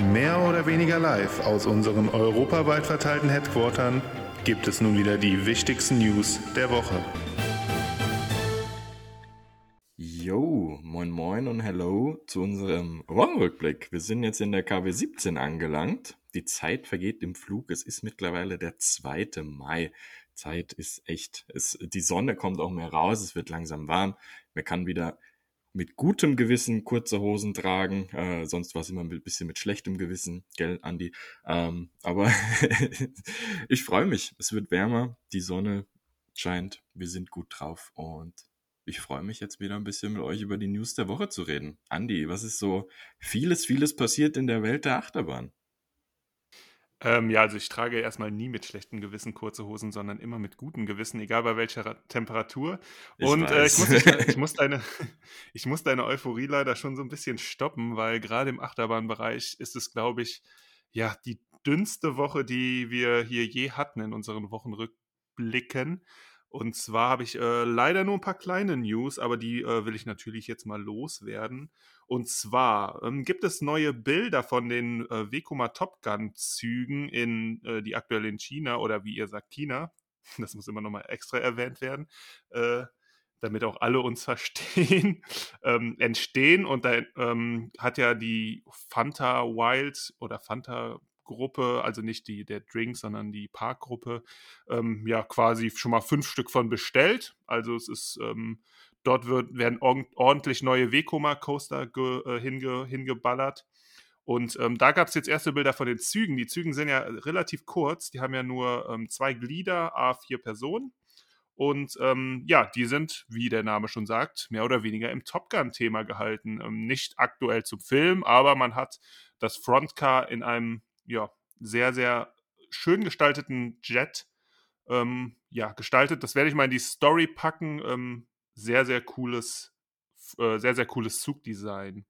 Mehr oder weniger live aus unseren europaweit verteilten Headquartern gibt es nun wieder die wichtigsten News der Woche. Yo, moin moin und hello zu unserem Wochenrückblick. Wir sind jetzt in der KW 17 angelangt. Die Zeit vergeht im Flug. Es ist mittlerweile der 2. Mai. Zeit ist echt, es, die Sonne kommt auch mehr raus, es wird langsam warm. Man kann wieder mit gutem Gewissen kurze Hosen tragen. Äh, sonst war es immer ein bisschen mit schlechtem Gewissen, gell, Andi? Ähm, aber ich freue mich. Es wird wärmer, die Sonne scheint, wir sind gut drauf und ich freue mich jetzt wieder ein bisschen mit euch über die News der Woche zu reden. Andi, was ist so vieles, vieles passiert in der Welt der Achterbahn? Ähm, ja, also ich trage erstmal nie mit schlechtem Gewissen kurze Hosen, sondern immer mit gutem Gewissen, egal bei welcher Temperatur. Ich Und äh, ich, muss, ich, muss deine, ich muss deine Euphorie leider schon so ein bisschen stoppen, weil gerade im Achterbahnbereich ist es, glaube ich, ja, die dünnste Woche, die wir hier je hatten in unseren Wochenrückblicken. Und zwar habe ich äh, leider nur ein paar kleine News, aber die äh, will ich natürlich jetzt mal loswerden. Und zwar ähm, gibt es neue Bilder von den äh, Vekoma Top Gun Zügen in äh, die aktuell in China oder wie ihr sagt China. Das muss immer nochmal extra erwähnt werden, äh, damit auch alle uns verstehen. ähm, entstehen und da ähm, hat ja die Fanta Wild oder Fanta Gruppe, also nicht die der Drink, sondern die Parkgruppe, ähm, ja quasi schon mal fünf Stück von bestellt. Also es ist ähm, dort wird, werden ordentlich neue Vekoma Coaster äh, hinge, hingeballert. Und ähm, da gab es jetzt erste Bilder von den Zügen. Die Zügen sind ja relativ kurz. Die haben ja nur ähm, zwei Glieder, A4 Personen. Und ähm, ja, die sind, wie der Name schon sagt, mehr oder weniger im Top Gun-Thema gehalten. Ähm, nicht aktuell zum Film, aber man hat das Frontcar in einem ja, sehr, sehr schön gestalteten Jet ähm, ja, gestaltet. Das werde ich mal in die Story packen. Ähm, sehr, sehr cooles, äh, sehr, sehr cooles Zugdesign.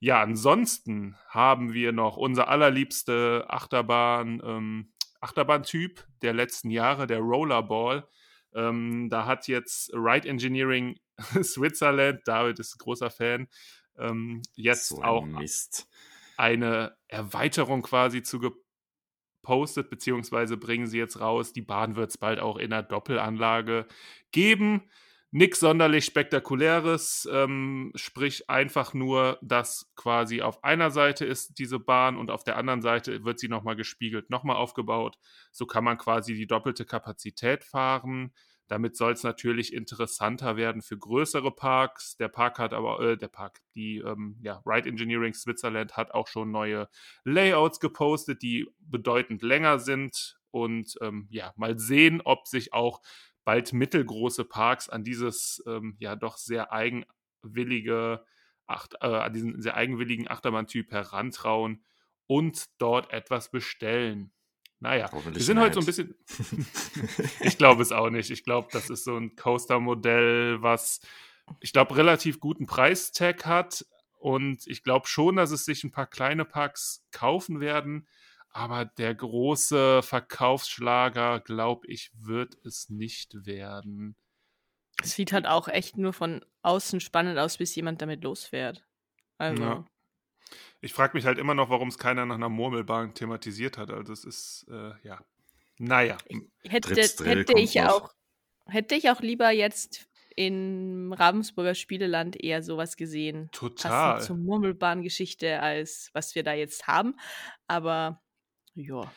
Ja, ansonsten haben wir noch unser allerliebste Achterbahn, ähm, Achterbahntyp der letzten Jahre, der Rollerball. Ähm, da hat jetzt Ride Engineering Switzerland, David ist ein großer Fan, ähm, jetzt so auch Mist eine Erweiterung quasi zu gepostet, beziehungsweise bringen sie jetzt raus. Die Bahn wird es bald auch in der Doppelanlage geben. Nichts sonderlich Spektakuläres, ähm, sprich einfach nur, dass quasi auf einer Seite ist diese Bahn und auf der anderen Seite wird sie nochmal gespiegelt, nochmal aufgebaut. So kann man quasi die doppelte Kapazität fahren. Damit soll es natürlich interessanter werden für größere Parks. Der Park hat aber, äh, der Park, die ähm, ja, Ride Engineering Switzerland hat auch schon neue Layouts gepostet, die bedeutend länger sind. Und ähm, ja, mal sehen, ob sich auch bald mittelgroße Parks an dieses ähm, ja doch sehr eigenwillige, Acht, äh, an diesen sehr eigenwilligen Achterbahntyp herantrauen und dort etwas bestellen. Naja, wir sind heute so ein bisschen. ich glaube es auch nicht. Ich glaube, das ist so ein Coaster-Modell, was ich glaube relativ guten Preistag hat. Und ich glaube schon, dass es sich ein paar kleine Packs kaufen werden. Aber der große Verkaufsschlager, glaube ich, wird es nicht werden. Es sieht halt auch echt nur von außen spannend aus, bis jemand damit losfährt. Also. Ja. Ich frage mich halt immer noch, warum es keiner nach einer Murmelbahn thematisiert hat. Also es ist, äh, ja. Naja. Hätte, hätte ich auch, hätte ich auch lieber jetzt in Ravensburger Spieleland eher sowas gesehen. Total. Zur Murmelbahngeschichte als was wir da jetzt haben. Aber ja.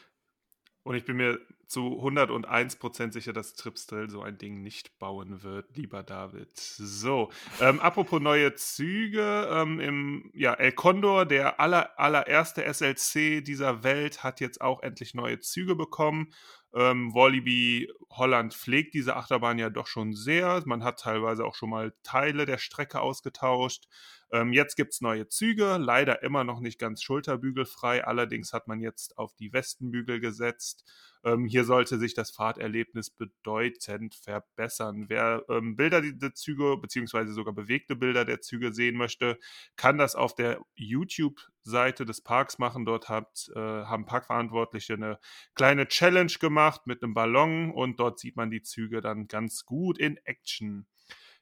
Und ich bin mir zu 101% sicher, dass Tripstel so ein Ding nicht bauen wird, lieber David. So, ähm, apropos neue Züge, ähm, im, ja, El Condor, der aller, allererste SLC dieser Welt, hat jetzt auch endlich neue Züge bekommen. Ähm, Walibi Holland pflegt diese Achterbahn ja doch schon sehr. Man hat teilweise auch schon mal Teile der Strecke ausgetauscht. Ähm, jetzt gibt es neue Züge, leider immer noch nicht ganz schulterbügelfrei. Allerdings hat man jetzt auf die Westenbügel gesetzt. Ähm, hier sollte sich das Fahrterlebnis bedeutend verbessern. Wer ähm, Bilder der Züge beziehungsweise sogar bewegte Bilder der Züge sehen möchte, kann das auf der YouTube-Seite des Parks machen. Dort hat, äh, haben Parkverantwortliche eine kleine Challenge gemacht mit einem Ballon und dort sieht man die Züge dann ganz gut in Action.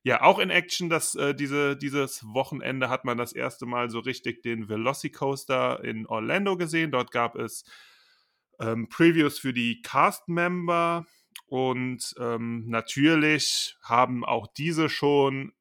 Ja, auch in Action, dass äh, diese, dieses Wochenende hat man das erste Mal so richtig den Velocicoaster in Orlando gesehen. Dort gab es ähm, Previews für die Cast-Member und ähm, natürlich haben auch diese schon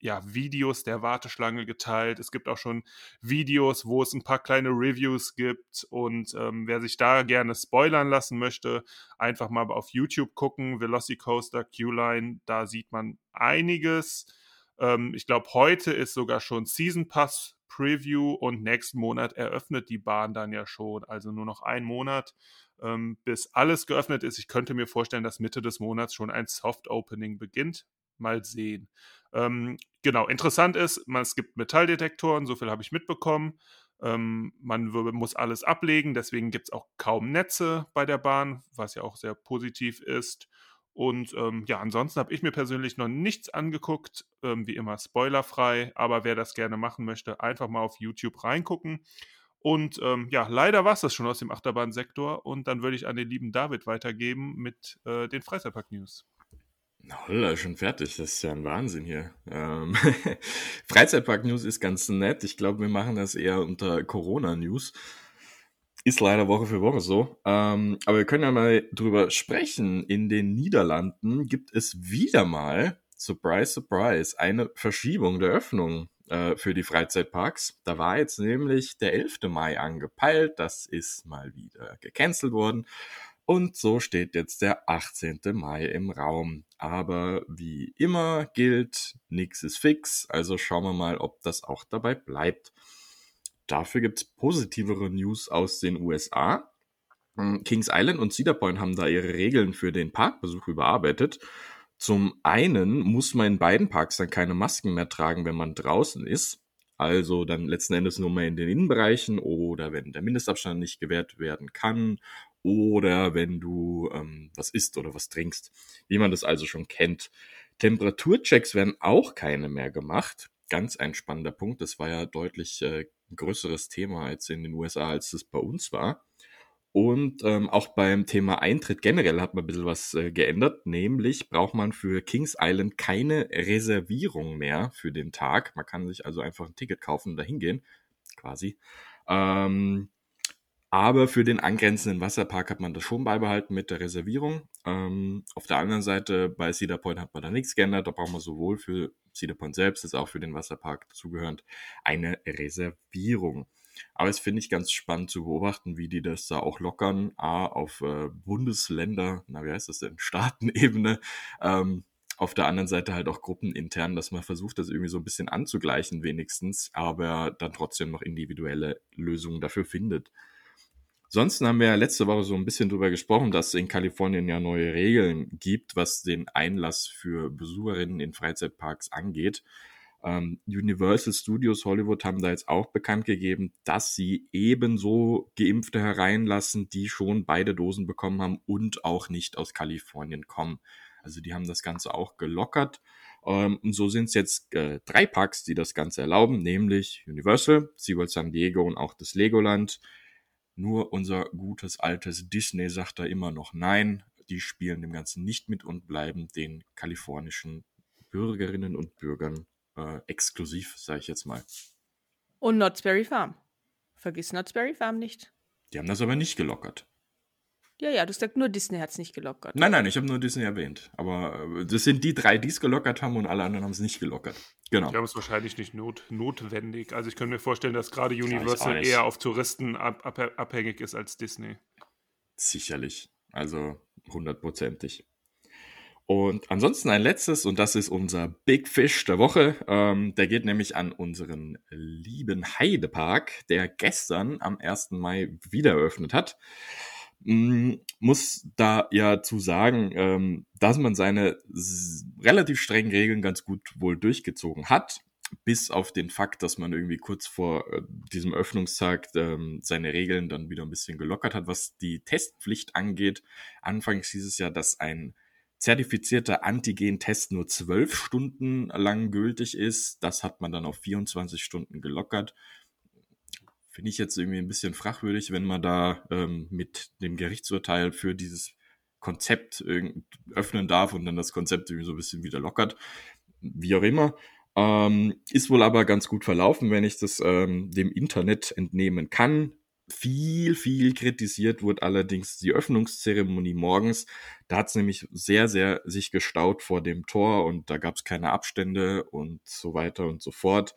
ja, Videos der Warteschlange geteilt. Es gibt auch schon Videos, wo es ein paar kleine Reviews gibt. Und ähm, wer sich da gerne spoilern lassen möchte, einfach mal auf YouTube gucken. Velocicoaster, Q-Line, da sieht man einiges. Ähm, ich glaube, heute ist sogar schon Season Pass Preview und nächsten Monat eröffnet die Bahn dann ja schon. Also nur noch ein Monat, ähm, bis alles geöffnet ist. Ich könnte mir vorstellen, dass Mitte des Monats schon ein Soft Opening beginnt. Mal sehen. Ähm, genau, interessant ist, man, es gibt Metalldetektoren, so viel habe ich mitbekommen. Ähm, man muss alles ablegen, deswegen gibt es auch kaum Netze bei der Bahn, was ja auch sehr positiv ist. Und ähm, ja, ansonsten habe ich mir persönlich noch nichts angeguckt, ähm, wie immer spoilerfrei, aber wer das gerne machen möchte, einfach mal auf YouTube reingucken. Und ähm, ja, leider war es das schon aus dem Achterbahnsektor und dann würde ich an den lieben David weitergeben mit äh, den Freizeitpark-News. Holla, schon fertig. Das ist ja ein Wahnsinn hier. Ähm, Freizeitpark-News ist ganz nett. Ich glaube, wir machen das eher unter Corona-News. Ist leider Woche für Woche so. Ähm, aber wir können ja mal drüber sprechen. In den Niederlanden gibt es wieder mal, surprise, surprise, eine Verschiebung der Öffnung äh, für die Freizeitparks. Da war jetzt nämlich der 11. Mai angepeilt. Das ist mal wieder gecancelt worden. Und so steht jetzt der 18. Mai im Raum. Aber wie immer gilt, nichts ist fix, also schauen wir mal, ob das auch dabei bleibt. Dafür gibt es positivere News aus den USA. Hm, Kings Island und Cedar Point haben da ihre Regeln für den Parkbesuch überarbeitet. Zum einen muss man in beiden Parks dann keine Masken mehr tragen, wenn man draußen ist. Also dann letzten Endes nur mehr in den Innenbereichen oder wenn der Mindestabstand nicht gewährt werden kann oder wenn du ähm, was isst oder was trinkst, wie man das also schon kennt. Temperaturchecks werden auch keine mehr gemacht. Ganz ein spannender Punkt. Das war ja deutlich äh, größeres Thema als in den USA, als es bei uns war. Und ähm, auch beim Thema Eintritt generell hat man ein bisschen was äh, geändert. Nämlich braucht man für Kings Island keine Reservierung mehr für den Tag. Man kann sich also einfach ein Ticket kaufen und dahin gehen, quasi. Ähm, aber für den angrenzenden Wasserpark hat man das schon beibehalten mit der Reservierung. Ähm, auf der anderen Seite bei Cedar Point hat man da nichts geändert. Da braucht man sowohl für Cedar Point selbst als auch für den Wasserpark dazugehörend eine Reservierung. Aber es finde ich ganz spannend zu beobachten, wie die das da auch lockern. A, auf äh, Bundesländer, na wie heißt das denn, Staatenebene. Ähm, auf der anderen Seite halt auch gruppenintern, dass man versucht, das irgendwie so ein bisschen anzugleichen wenigstens, aber dann trotzdem noch individuelle Lösungen dafür findet. Ansonsten haben wir ja letzte Woche so ein bisschen drüber gesprochen, dass es in Kalifornien ja neue Regeln gibt, was den Einlass für Besucherinnen in Freizeitparks angeht. Ähm, Universal Studios Hollywood haben da jetzt auch bekannt gegeben, dass sie ebenso Geimpfte hereinlassen, die schon beide Dosen bekommen haben und auch nicht aus Kalifornien kommen. Also die haben das Ganze auch gelockert. Ähm, und so sind es jetzt äh, drei Parks, die das Ganze erlauben, nämlich Universal, SeaWorld San Diego und auch das Legoland. Nur unser gutes altes Disney sagt da immer noch nein. Die spielen dem Ganzen nicht mit und bleiben den kalifornischen Bürgerinnen und Bürgern äh, exklusiv, sage ich jetzt mal. Und Knott's Berry Farm. Vergiss Knott's Berry Farm nicht. Die haben das aber nicht gelockert. Ja, ja, du sagst nur Disney hat es nicht gelockert. Nein, nein, ich habe nur Disney erwähnt. Aber äh, das sind die drei, die es gelockert haben und alle anderen haben es nicht gelockert. Genau. Die haben es wahrscheinlich nicht not notwendig. Also ich könnte mir vorstellen, dass gerade Universal eher auf Touristen ab ab abhängig ist als Disney. Sicherlich. Also hundertprozentig. Und ansonsten ein letztes, und das ist unser Big Fish der Woche. Ähm, der geht nämlich an unseren lieben Heidepark, der gestern am 1. Mai wieder eröffnet hat. Mm, muss da ja zu sagen, ähm, dass man seine relativ strengen Regeln ganz gut wohl durchgezogen hat, bis auf den Fakt, dass man irgendwie kurz vor äh, diesem Öffnungstag ähm, seine Regeln dann wieder ein bisschen gelockert hat, was die Testpflicht angeht. Anfangs hieß es ja, dass ein zertifizierter Antigen-Test nur zwölf Stunden lang gültig ist. Das hat man dann auf 24 Stunden gelockert finde ich jetzt irgendwie ein bisschen fragwürdig, wenn man da ähm, mit dem Gerichtsurteil für dieses Konzept öffnen darf und dann das Konzept irgendwie so ein bisschen wieder lockert. wie auch immer. Ähm, ist wohl aber ganz gut verlaufen, wenn ich das ähm, dem Internet entnehmen kann. Viel, viel kritisiert wurde allerdings die Öffnungszeremonie morgens. Da hat es nämlich sehr, sehr sich gestaut vor dem Tor und da gab es keine Abstände und so weiter und so fort.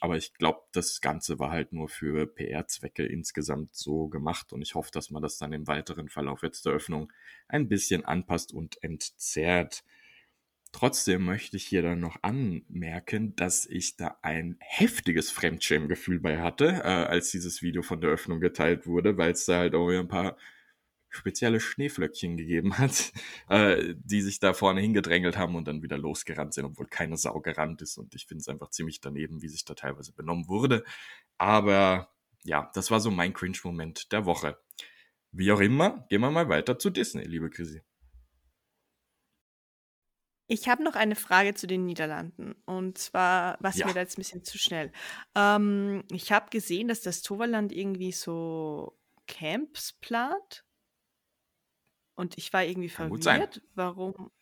Aber ich glaube, das Ganze war halt nur für PR-Zwecke insgesamt so gemacht und ich hoffe, dass man das dann im weiteren Verlauf jetzt der Öffnung ein bisschen anpasst und entzerrt. Trotzdem möchte ich hier dann noch anmerken, dass ich da ein heftiges Fremdschämgefühl bei hatte, äh, als dieses Video von der Öffnung geteilt wurde, weil es da halt auch ein paar spezielle Schneeflöckchen gegeben hat, äh, die sich da vorne hingedrängelt haben und dann wieder losgerannt sind, obwohl keine Sau gerannt ist. Und ich finde es einfach ziemlich daneben, wie sich da teilweise benommen wurde. Aber ja, das war so mein Cringe-Moment der Woche. Wie auch immer, gehen wir mal weiter zu Disney, liebe Chrissy. Ich habe noch eine Frage zu den Niederlanden. Und zwar, was ja. mir da jetzt ein bisschen zu schnell. Ähm, ich habe gesehen, dass das Toverland irgendwie so Camps plant. Und ich war irgendwie verwirrt. Warum?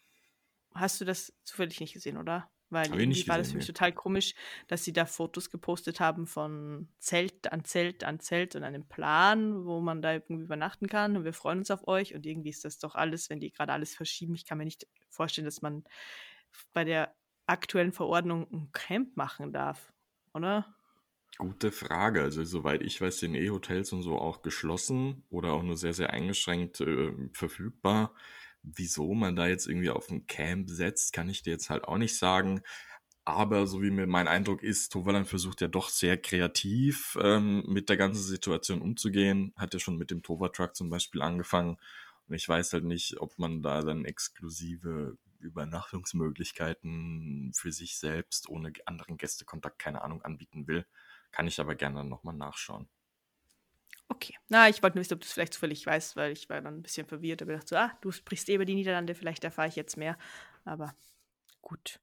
Hast du das zufällig nicht gesehen, oder? Weil irgendwie war das für mich total komisch, dass sie da Fotos gepostet haben von Zelt an Zelt an Zelt und einem Plan, wo man da irgendwie übernachten kann und wir freuen uns auf euch und irgendwie ist das doch alles, wenn die gerade alles verschieben. Ich kann mir nicht vorstellen, dass man bei der aktuellen Verordnung ein Camp machen darf, oder? Gute Frage. Also soweit ich weiß, sind E-Hotels und so auch geschlossen oder auch nur sehr, sehr eingeschränkt äh, verfügbar wieso man da jetzt irgendwie auf ein Camp setzt, kann ich dir jetzt halt auch nicht sagen. Aber so wie mir mein Eindruck ist, Toverland versucht ja doch sehr kreativ ähm, mit der ganzen Situation umzugehen. Hat ja schon mit dem Tova Truck zum Beispiel angefangen. Und ich weiß halt nicht, ob man da dann exklusive Übernachtungsmöglichkeiten für sich selbst ohne anderen Gästekontakt, keine Ahnung, anbieten will. Kann ich aber gerne nochmal nachschauen. Okay. Na, ich wollte nur wissen, ob du es vielleicht zufällig weißt, weil ich war dann ein bisschen verwirrt. Aber dachte so, ah, du sprichst eh über die Niederlande, vielleicht erfahre ich jetzt mehr. Aber gut.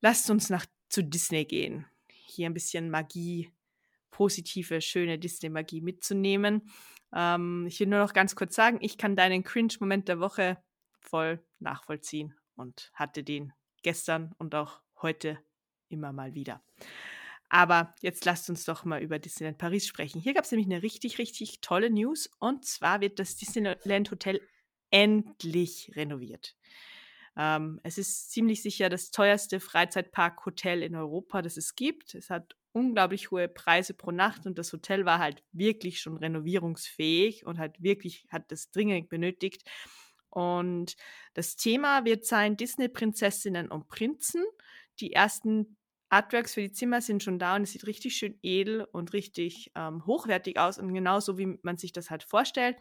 Lasst uns nach zu Disney gehen. Hier ein bisschen Magie, positive, schöne Disney-Magie mitzunehmen. Ähm, ich will nur noch ganz kurz sagen, ich kann deinen Cringe-Moment der Woche voll nachvollziehen und hatte den gestern und auch heute immer mal wieder. Aber jetzt lasst uns doch mal über Disneyland Paris sprechen. Hier gab es nämlich eine richtig, richtig tolle News. Und zwar wird das Disneyland Hotel endlich renoviert. Ähm, es ist ziemlich sicher das teuerste Freizeitpark-Hotel in Europa, das es gibt. Es hat unglaublich hohe Preise pro Nacht und das Hotel war halt wirklich schon renovierungsfähig und hat wirklich, hat das dringend benötigt. Und das Thema wird sein Disney-Prinzessinnen und Prinzen. Die ersten Artworks für die Zimmer sind schon da und es sieht richtig schön edel und richtig ähm, hochwertig aus und genauso wie man sich das halt vorstellt.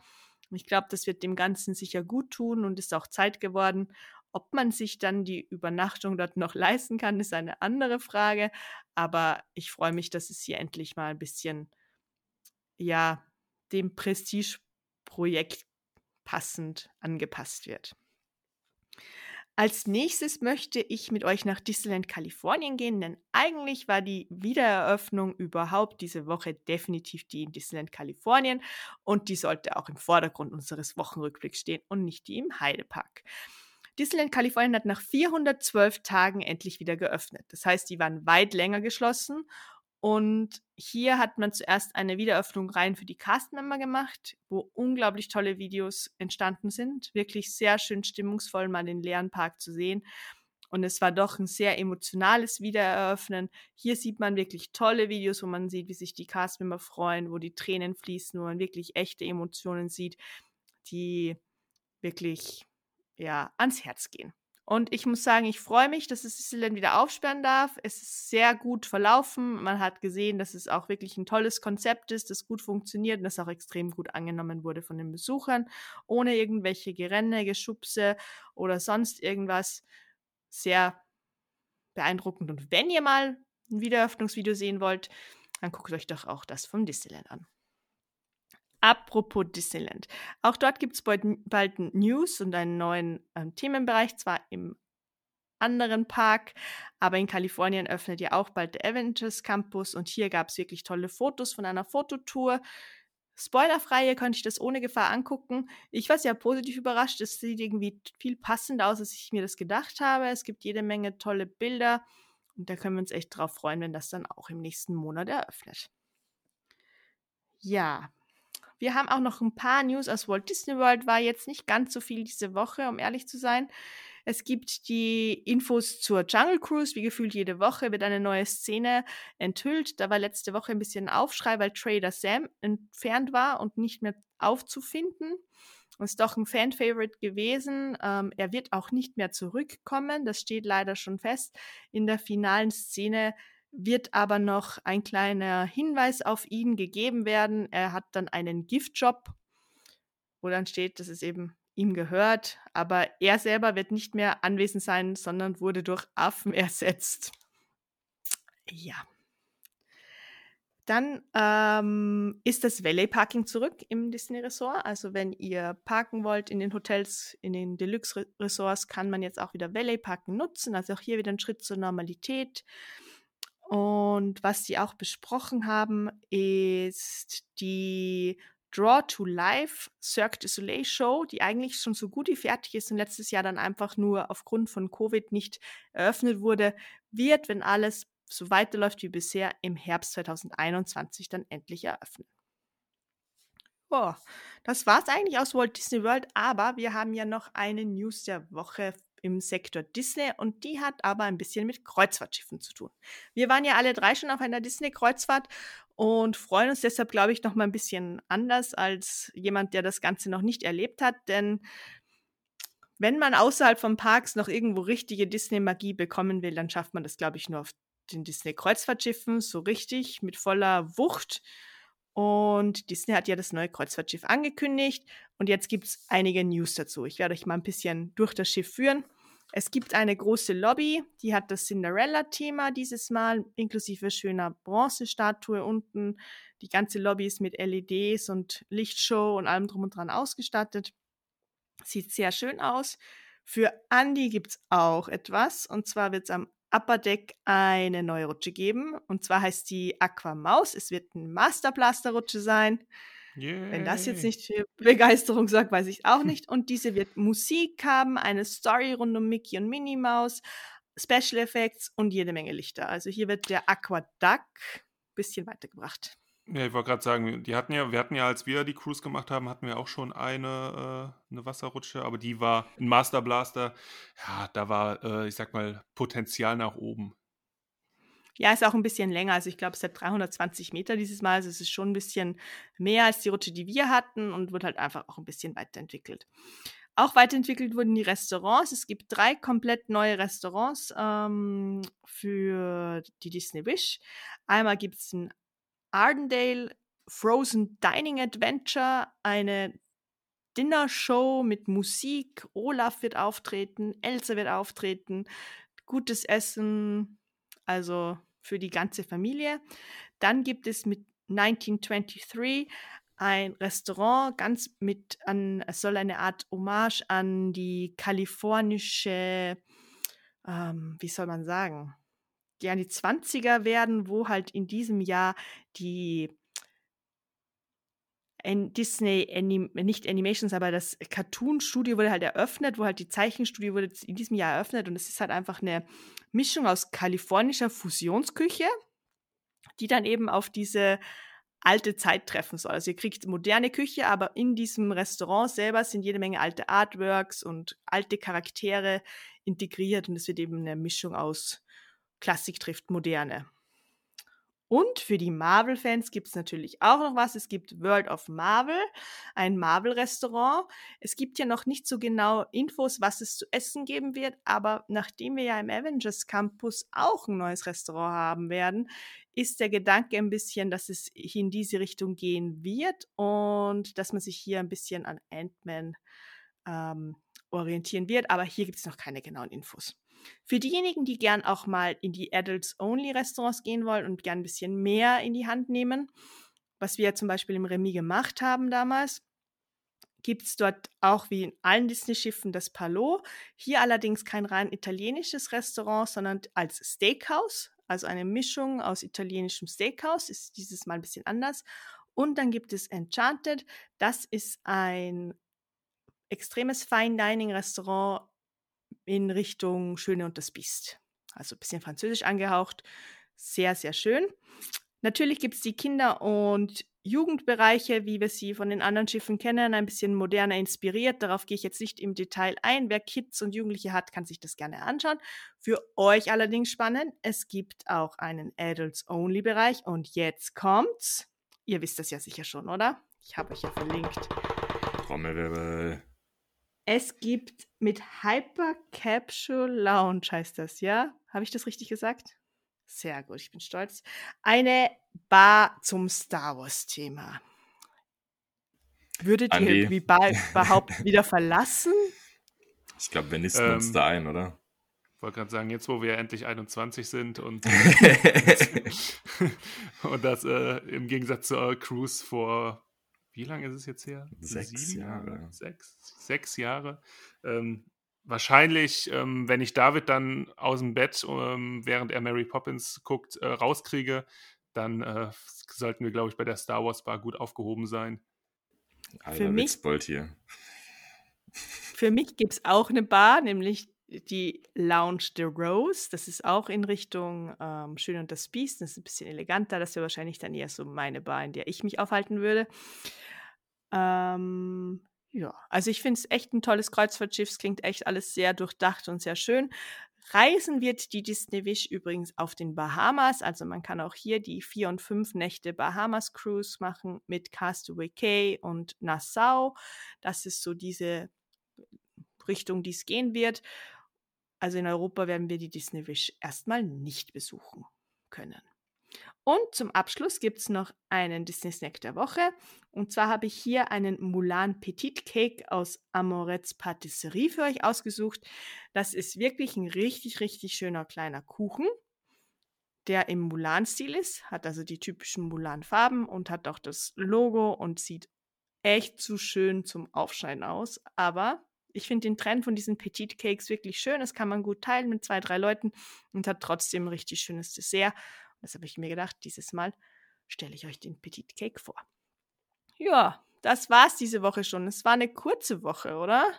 ich glaube, das wird dem Ganzen sicher gut tun und ist auch Zeit geworden. Ob man sich dann die Übernachtung dort noch leisten kann, ist eine andere Frage. Aber ich freue mich, dass es hier endlich mal ein bisschen, ja, dem Prestige-Projekt passend angepasst wird. Als nächstes möchte ich mit euch nach Disneyland Kalifornien gehen, denn eigentlich war die Wiedereröffnung überhaupt diese Woche definitiv die in Disneyland Kalifornien und die sollte auch im Vordergrund unseres Wochenrückblicks stehen und nicht die im Heidepark. Disneyland Kalifornien hat nach 412 Tagen endlich wieder geöffnet. Das heißt, die waren weit länger geschlossen und hier hat man zuerst eine Wiederöffnung rein für die Castmember gemacht, wo unglaublich tolle Videos entstanden sind. Wirklich sehr schön stimmungsvoll, mal den leeren Park zu sehen. Und es war doch ein sehr emotionales Wiedereröffnen. Hier sieht man wirklich tolle Videos, wo man sieht, wie sich die Castmember freuen, wo die Tränen fließen, wo man wirklich echte Emotionen sieht, die wirklich ja ans Herz gehen. Und ich muss sagen, ich freue mich, dass es Disneyland wieder aufsperren darf. Es ist sehr gut verlaufen. Man hat gesehen, dass es auch wirklich ein tolles Konzept ist, das gut funktioniert und das auch extrem gut angenommen wurde von den Besuchern, ohne irgendwelche Gerenne, Geschubse oder sonst irgendwas. Sehr beeindruckend. Und wenn ihr mal ein Wiedereröffnungsvideo sehen wollt, dann guckt euch doch auch das vom Disneyland an. Apropos Disneyland. Auch dort gibt es bald, bald News und einen neuen ähm, Themenbereich, zwar im anderen Park, aber in Kalifornien öffnet ja auch bald der Avengers Campus und hier gab es wirklich tolle Fotos von einer Fototour. spoilerfrei, ihr könnt euch das ohne Gefahr angucken. Ich war sehr positiv überrascht. Es sieht irgendwie viel passender aus, als ich mir das gedacht habe. Es gibt jede Menge tolle Bilder und da können wir uns echt drauf freuen, wenn das dann auch im nächsten Monat eröffnet. Ja, wir haben auch noch ein paar News aus Walt Disney World. War jetzt nicht ganz so viel diese Woche, um ehrlich zu sein. Es gibt die Infos zur Jungle Cruise. Wie gefühlt jede Woche wird eine neue Szene enthüllt. Da war letzte Woche ein bisschen Aufschrei, weil Trader Sam entfernt war und nicht mehr aufzufinden. Ist doch ein Fan-Favorite gewesen. Ähm, er wird auch nicht mehr zurückkommen. Das steht leider schon fest. In der finalen Szene wird aber noch ein kleiner Hinweis auf ihn gegeben werden. Er hat dann einen Giftjob, wo dann steht, dass es eben ihm gehört, aber er selber wird nicht mehr anwesend sein, sondern wurde durch Affen ersetzt. Ja. Dann ähm, ist das Valet Parking zurück im Disney Resort. Also wenn ihr parken wollt in den Hotels, in den Deluxe Resorts, kann man jetzt auch wieder Valet Parken nutzen. Also auch hier wieder ein Schritt zur Normalität. Und was sie auch besprochen haben, ist die Draw to Life Cirque du Soleil Show, die eigentlich schon so gut wie fertig ist und letztes Jahr dann einfach nur aufgrund von Covid nicht eröffnet wurde, wird, wenn alles so weiterläuft wie bisher, im Herbst 2021 dann endlich eröffnen. Oh, das war's eigentlich aus Walt Disney World, aber wir haben ja noch eine News der Woche im Sektor Disney und die hat aber ein bisschen mit Kreuzfahrtschiffen zu tun. Wir waren ja alle drei schon auf einer Disney-Kreuzfahrt und freuen uns deshalb, glaube ich, noch mal ein bisschen anders als jemand, der das Ganze noch nicht erlebt hat, denn wenn man außerhalb von Parks noch irgendwo richtige Disney-Magie bekommen will, dann schafft man das, glaube ich, nur auf den Disney-Kreuzfahrtschiffen, so richtig, mit voller Wucht. Und Disney hat ja das neue Kreuzfahrtschiff angekündigt und jetzt gibt es einige News dazu. Ich werde euch mal ein bisschen durch das Schiff führen. Es gibt eine große Lobby, die hat das Cinderella-Thema dieses Mal, inklusive schöner Bronzestatue unten. Die ganze Lobby ist mit LEDs und Lichtshow und allem drum und dran ausgestattet. Sieht sehr schön aus. Für Andy gibt es auch etwas. Und zwar wird es am Upper Deck eine neue Rutsche geben. Und zwar heißt die Aqua Maus. Es wird ein Master Blaster Rutsche sein. Yay. Wenn das jetzt nicht für Begeisterung sorgt, weiß ich auch nicht. Und diese wird Musik haben, eine Story rund um Mickey und Minnie Maus, Special Effects und jede Menge Lichter. Also hier wird der Aqua Duck ein bisschen weitergebracht. Ja, ich wollte gerade sagen, die hatten ja, wir hatten ja, als wir die Cruise gemacht haben, hatten wir auch schon eine, äh, eine Wasserrutsche, aber die war ein Master Blaster. Ja, da war, äh, ich sag mal, Potenzial nach oben. Ja, ist auch ein bisschen länger. Also ich glaube, es hat 320 Meter dieses Mal. Also es ist schon ein bisschen mehr als die Rutsche, die wir hatten und wird halt einfach auch ein bisschen weiterentwickelt. Auch weiterentwickelt wurden die Restaurants. Es gibt drei komplett neue Restaurants ähm, für die Disney Wish. Einmal gibt es ein Ardendale Frozen Dining Adventure, eine Dinner-Show mit Musik. Olaf wird auftreten, Elsa wird auftreten, gutes Essen. Also für die ganze Familie. Dann gibt es mit 1923 ein Restaurant, ganz mit an, es soll eine Art Hommage an die kalifornische, ähm, wie soll man sagen, ja, die 20er werden, wo halt in diesem Jahr die Disney Anim nicht Animations, aber das Cartoon-Studio wurde halt eröffnet, wo halt die Zeichenstudio wurde in diesem Jahr eröffnet und es ist halt einfach eine Mischung aus kalifornischer Fusionsküche, die dann eben auf diese alte Zeit treffen soll. Also ihr kriegt moderne Küche, aber in diesem Restaurant selber sind jede Menge alte Artworks und alte Charaktere integriert und es wird eben eine Mischung aus Klassik trifft Moderne. Und für die Marvel-Fans gibt es natürlich auch noch was. Es gibt World of Marvel, ein Marvel-Restaurant. Es gibt ja noch nicht so genau Infos, was es zu essen geben wird, aber nachdem wir ja im Avengers Campus auch ein neues Restaurant haben werden, ist der Gedanke ein bisschen, dass es in diese Richtung gehen wird und dass man sich hier ein bisschen an Ant-Man ähm, orientieren wird. Aber hier gibt es noch keine genauen Infos. Für diejenigen, die gern auch mal in die Adults-Only-Restaurants gehen wollen und gern ein bisschen mehr in die Hand nehmen, was wir ja zum Beispiel im Remi gemacht haben damals, gibt es dort auch wie in allen Disney-Schiffen das Palo. Hier allerdings kein rein italienisches Restaurant, sondern als Steakhouse, also eine Mischung aus italienischem Steakhouse, ist dieses Mal ein bisschen anders. Und dann gibt es Enchanted. Das ist ein extremes Fine Dining Restaurant in Richtung Schöne und das Biest. Also ein bisschen französisch angehaucht. Sehr, sehr schön. Natürlich gibt es die Kinder- und Jugendbereiche, wie wir sie von den anderen Schiffen kennen, ein bisschen moderner inspiriert. Darauf gehe ich jetzt nicht im Detail ein. Wer Kids und Jugendliche hat, kann sich das gerne anschauen. Für euch allerdings spannend, es gibt auch einen Adults-Only-Bereich und jetzt kommt's. Ihr wisst das ja sicher schon, oder? Ich habe euch ja verlinkt. Trommelwirbel. Es gibt mit Hyper Capsule Lounge heißt das, ja? Habe ich das richtig gesagt? Sehr gut, ich bin stolz. Eine Bar zum Star Wars-Thema. Würdet Andi. ihr die Bar überhaupt wieder verlassen? Ich glaube, wir nisten Ähm, uns da ein, oder? Ich wollte gerade sagen, jetzt wo wir endlich 21 sind und, und das äh, im Gegensatz zur Cruise vor, wie lange ist es jetzt her? Sechs Jahre. Sechs, sechs Jahre. Ähm, wahrscheinlich, ähm, wenn ich David dann aus dem Bett, ähm, während er Mary Poppins guckt, äh, rauskriege, dann äh, sollten wir, glaube ich, bei der Star Wars Bar gut aufgehoben sein. Alter mich- Witzbold hier. Für mich gibt es auch eine Bar, nämlich die Lounge de Rose. Das ist auch in Richtung ähm, Schön und das Biest. Das ist ein bisschen eleganter. Das wäre wahrscheinlich dann eher so meine Bar, in der ich mich aufhalten würde. Ähm, ja, also ich finde es echt ein tolles Kreuzfahrtschiff. Es klingt echt alles sehr durchdacht und sehr schön. Reisen wird die Disney Wish übrigens auf den Bahamas. Also man kann auch hier die vier und fünf Nächte Bahamas Cruise machen mit Castaway Cay und Nassau. Das ist so diese Richtung, die es gehen wird. Also in Europa werden wir die Disney Wish erstmal nicht besuchen können. Und zum Abschluss gibt es noch einen Disney Snack der Woche. Und zwar habe ich hier einen Mulan Petit Cake aus Amorets Patisserie für euch ausgesucht. Das ist wirklich ein richtig, richtig schöner kleiner Kuchen, der im Mulan-Stil ist, hat also die typischen Mulan-Farben und hat auch das Logo und sieht echt zu schön zum Aufschneiden aus. Aber ich finde den Trend von diesen Petit Cakes wirklich schön. Das kann man gut teilen mit zwei, drei Leuten und hat trotzdem ein richtig schönes Dessert. Das habe ich mir gedacht, dieses Mal stelle ich euch den Petit Cake vor. Ja, das war's diese Woche schon. Es war eine kurze Woche, oder?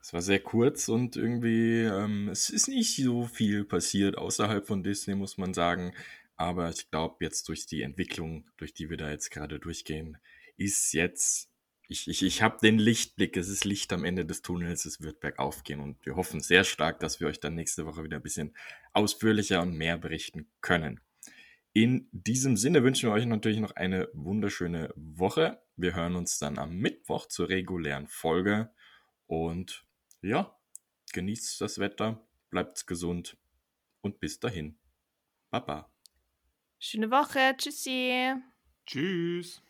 Es war sehr kurz und irgendwie, ähm, es ist nicht so viel passiert außerhalb von Disney, muss man sagen. Aber ich glaube, jetzt durch die Entwicklung, durch die wir da jetzt gerade durchgehen, ist jetzt, ich, ich, ich habe den Lichtblick, es ist Licht am Ende des Tunnels, es wird bergauf gehen und wir hoffen sehr stark, dass wir euch dann nächste Woche wieder ein bisschen ausführlicher und mehr berichten können. In diesem Sinne wünschen wir euch natürlich noch eine wunderschöne Woche. Wir hören uns dann am Mittwoch zur regulären Folge und ja, genießt das Wetter, bleibt gesund und bis dahin. Baba. Schöne Woche. Tschüssi. Tschüss.